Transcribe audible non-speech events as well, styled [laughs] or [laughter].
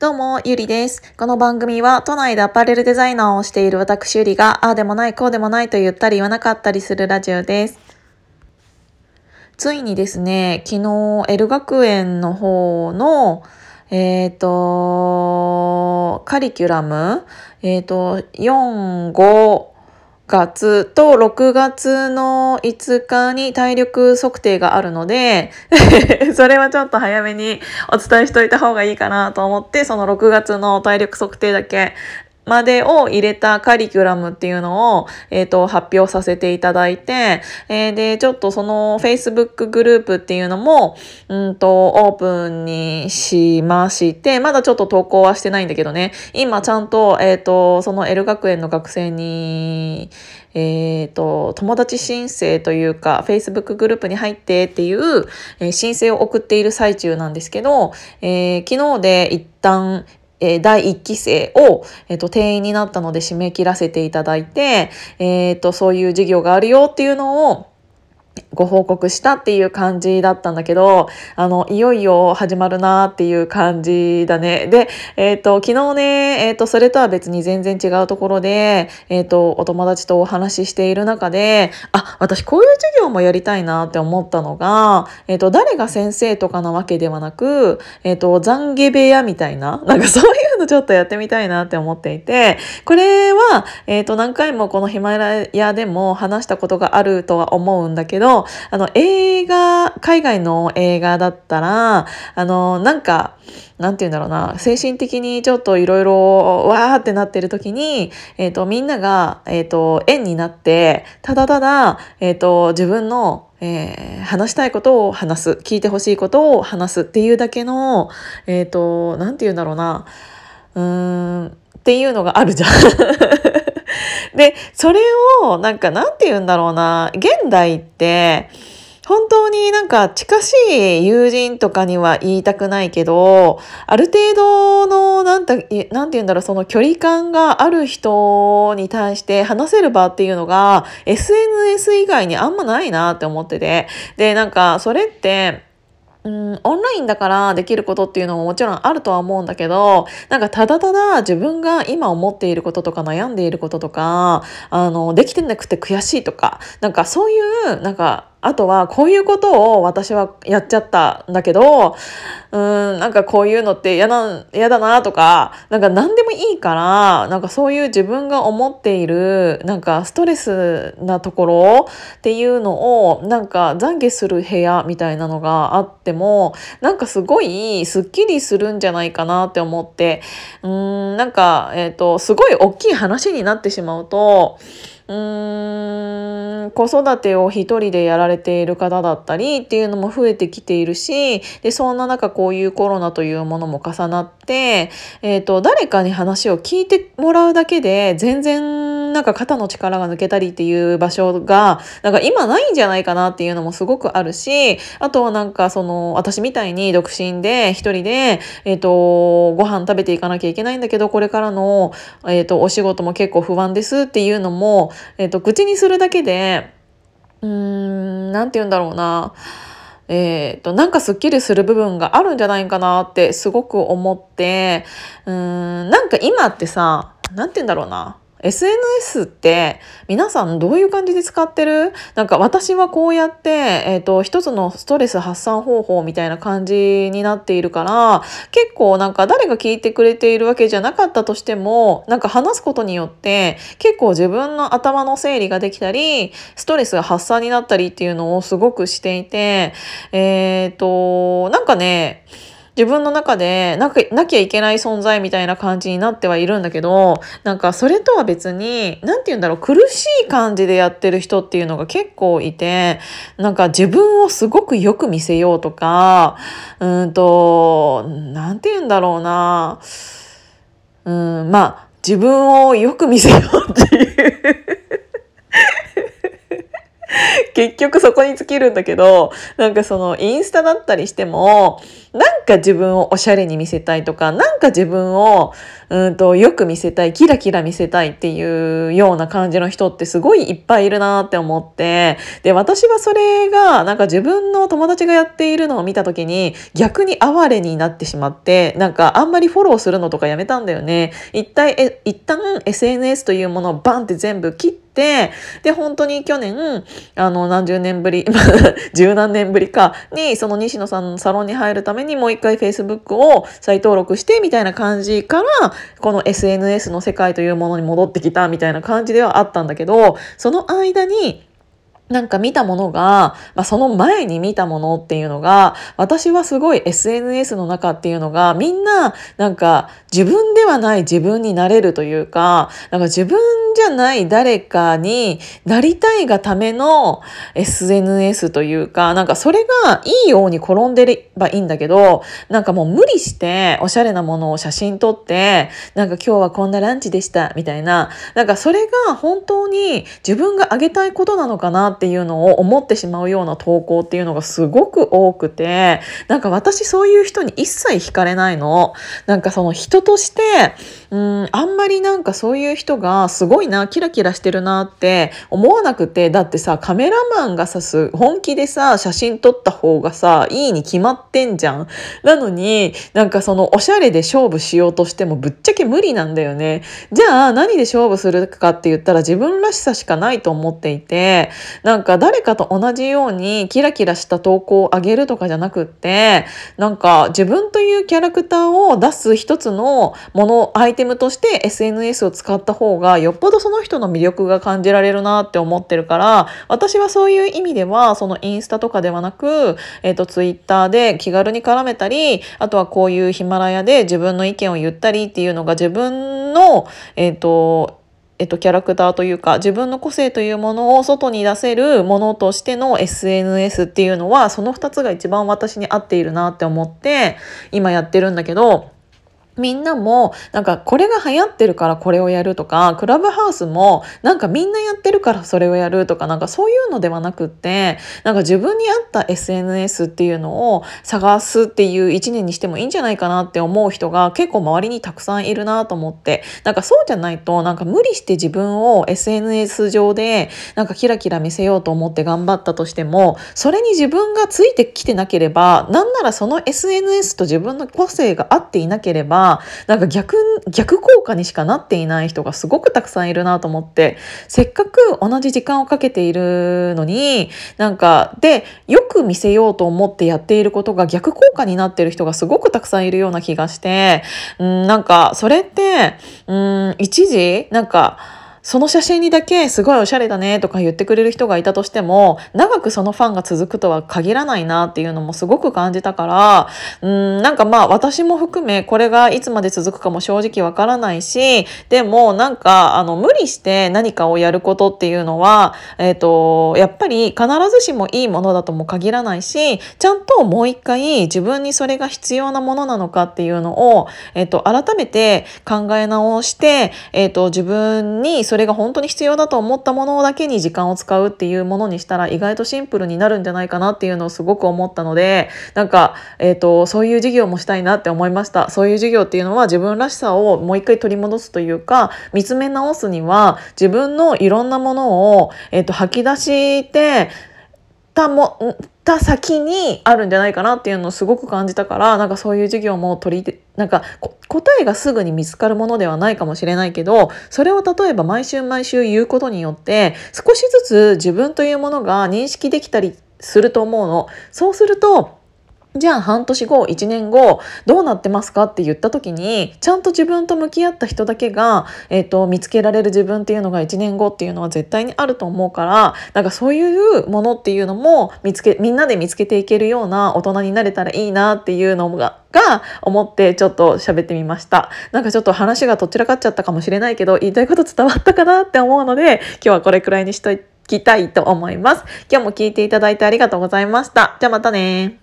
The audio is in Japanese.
どうも、ゆりです。この番組は都内でアパレルデザイナーをしている私ゆりが、ああでもない、こうでもないと言ったり言わなかったりするラジオです。ついにですね、昨日、L 学園の方の、えっ、ー、と、カリキュラム、えっ、ー、と、4、5、月と6月の5日に体力測定があるので [laughs] それはちょっと早めにお伝えしといた方がいいかなと思って、その6月の体力測定だけまでを入れたカリキュラムっていうのを、えっ、ー、と、発表させていただいて、えー、で、ちょっとその Facebook グループっていうのも、うんと、オープンにしまして、まだちょっと投稿はしてないんだけどね、今ちゃんと、えっ、ー、と、その L 学園の学生に、えっ、と、友達申請というか、Facebook グループに入ってっていう、え、申請を送っている最中なんですけど、え、昨日で一旦、えー、第1期生を、えっ、ー、と、定員になったので締め切らせていただいて、えっ、ー、と、そういう授業があるよっていうのを、ご報告したっていう感じだったんだけど、あの、いよいよ始まるなっていう感じだね。で、えっ、ー、と、昨日ね、えっ、ー、と、それとは別に全然違うところで、えっ、ー、と、お友達とお話ししている中で、あ、私こういう授業もやりたいなって思ったのが、えっ、と、誰が先生とかなわけではなく、えっ、と、懺悔部屋みたいな、なんかそういうのちょっとやってみたいなって思っていて、これは、えっ、と、何回もこのヒマラヤでも話したことがあるとは思うんだけど、あの、映画、海外の映画だったら、あの、なんか、なんて言うんだろうな、精神的にちょっといろいろわーってなってる時に、えっ、ー、と、みんなが、えっ、ー、と、縁になって、ただただ、えっ、ー、と、自分のえー、話したいことを話す聞いてほしいことを話すっていうだけのえっ、と何て言うんだろうなうーんっていうのがあるじゃん。で、それを、なんか、なんて言うんだろうな、現代って、本当になんか近しい友人とかには言いたくないけど、ある程度の、なんて、なんて言うんだろう、その距離感がある人に対して話せる場っていうのが、SNS 以外にあんまないなって思ってて。で、なんか、それって、うん、オンラインだからできることっていうのももちろんあるとは思うんだけど、なんかただただ自分が今思っていることとか悩んでいることとか、あの、できてなくて悔しいとか、なんかそういう、なんかあとはこういうことを私はやっちゃったんだけど、うん、なんかこういうのって嫌な、嫌だなとか、なんか何でもいいから、なんかそういう自分が思っている、なんかストレスなところっていうのを、なんか懺悔する部屋みたいなのがあっても、なんかすごいスッキリするんじゃないかなって思って、うん、なんか、えっ、ー、と、すごい大きい話になってしまうと、うーん子育てを一人でやられている方だったりっていうのも増えてきているしでそんな中こういうコロナというものも重なって、えーと、誰かに話を聞いてもらうだけで全然なんか肩の力が抜けたりっていう場所がなんか今ないんじゃないかなっていうのもすごくあるしあとはなんかその私みたいに独身で一人で、えーと、ご飯食べていかなきゃいけないんだけどこれからの、えーとお仕事も結構不安ですっていうのもえっ、ー、と、口にするだけで、うーん、なんて言うんだろうな。えっ、と、なんかスッキリする部分があるんじゃないかなってすごく思って、うーん、なんか今ってさ、なんて言うんだろうな。SNS って皆さんどういう感じで使ってる？なんか私はこうやって、えっ、ー、と、一つのストレス発散方法みたいな感じになっているから、結構なんか誰が聞いてくれているわけじゃなかったとしても、なんか話すことによって結構自分の頭の整理ができたり、ストレスが発散になったりっていうのをすごくしていて、えっ、ー、と、なんかね、自分の中でななきゃいけない存在みたいな感じになってはいるんだけどなんかそれとは別に何て言うんだろう苦しい感じでやってる人っていうのが結構いてなんか自分をすごくよく見せようとかうんと何て言うんだろうな。うんまあ自分をよく見せようっていう。[laughs] 結局そこに尽きるんだけど、なんかそのインスタだったりしても、なんか自分をおしゃれに見せたいとか、なんか自分をうんとよく見せたい、キラキラ見せたいっていうような感じの人ってすごいいっぱいいるなって思って、で、私はそれがなんか自分の友達がやっているのを見た時に逆に哀れになってしまって、なんかあんまりフォローするのとかやめたんだよね。一体、一旦 SNS というものをバンって全部切って、て、で、本当に去年、あの、何十年ぶり、[laughs] 十何年ぶりかに、その西野さんのサロンに入るためにもう一回 Facebook を再登録して、みたいな感じから、この SNS の世界というものに戻ってきたみたいな感じではあったんだけど、その間に、なんか見たものが、まあ、その前に見たものっていうのが、私はすごい SNS の中っていうのが、みんな、なんか自分ではない自分になれるというか、なんか自分じゃない誰かになりたいがための SNS というか、なんかそれがいいように転んでればいいんだけど、なんかもう無理しておしゃれなものを写真撮って、なんか今日はこんなランチでしたみたいな、なんかそれが本当に自分があげたいことなのかなっっていうのを思ってしまうような投稿っていうのがすごく多くて、なんか私そういう人に一切惹かれないの。なんかその人として、うん、あんまりなんかそういう人がすごいな、キラキラしてるなって思わなくて、だってさ、カメラマンがさ、本気でさ、写真撮った方がさ、いいに決まってんじゃん。なのに、なんかそのおしゃれで勝負しようとしてもぶっちゃけ無理なんだよね。じゃあ何で勝負するかって言ったら自分らしさしかないと思っていて、なんか誰かと同じようにキラキラした投稿を上げるとかじゃなくって、なんか自分というキャラクターを出す一つのもの、相手テムとして SNS を使った方がよっぽどその人の魅力が感じられるなって思ってるから私はそういう意味ではそのインスタとかではなく、えーと、ツイッターで気軽に絡めたりあとはこういうヒマラヤで自分の意見を言ったりっていうのが自分のえっ、ー、とえっと、キャラクターというか自分の個性というものを外に出せるものとしての SNS っていうのはその2つが一番私に合っているなって思って今やってるんだけどみんなもなんかこれが流行ってるからこれをやるとかクラブハウスもなんかみんなやってるからそれをやるとかなんかそういうのではなくってなんか自分に合った SNS っていうのを探すっていう一年にしてもいいんじゃないかなって思う人が結構周りにたくさんいるなと思ってなんかそうじゃないとなんか無理して自分を SNS 上でなんかキラキラ見せようと思って頑張ったとしてもそれに自分がついてきてなければなんならその SNS と自分の個性が合っていなければなんか逆逆効果にしかなっていない人がすごくたくさんいるなと思ってせっかく同じ時間をかけているのになんかでよく見せようと思ってやっていることが逆効果になってる人がすごくたくさんいるような気がしてうんなんかそれってうん一時なんかその写真にだけすごいおしゃれだねとか言ってくれる人がいたとしても長くそのファンが続くとは限らないなっていうのもすごく感じたからうんなんかまあ私も含めこれがいつまで続くかも正直わからないしでもなんかあの無理して何かをやることっていうのは、えーと、やっぱり必ずしもいいものだとも限らないしちゃんともう一回自分にそれが必要なものなのかっていうのを、えーと、改めて考え直して、えーと自分にそれが本当に必要だと思ったものだけに時間を使うっていうものにしたら意外とシンプルになるんじゃないかなっていうのをすごく思ったのでなんか、えーと、そういう授業もしたいなって思いました。そういう授業っていうのは自分らしさをもう一回取り戻すというか見つめ直すには自分のいろんなものを、えーと吐き出してたもた先にあるんじゃないかなっていうのをすごく感じたからなんかそういう授業も取りなんか答えがすぐに見つかるものではないかもしれないけどそれを例えば毎週毎週言うことによって少しずつ自分というものが認識できたりすると思うの。そうするとじゃあ半年後1年後どうなってますかって言った時にちゃんと自分と向き合った人だけが、えーと、見つけられる自分っていうのが1年後っていうのは絶対にあると思うからなんかそういうものっていうのも見つけみんなで見つけていけるような大人になれたらいいなっていうのがが思ってちょっと喋ってみました。なんかちょっと話がどちらかっちゃったかもしれないけど言いたいこと伝わったかなって思うので今日はこれくらいにしときたいと思います。今日も聞いていただいてありがとうございました。じゃあまたね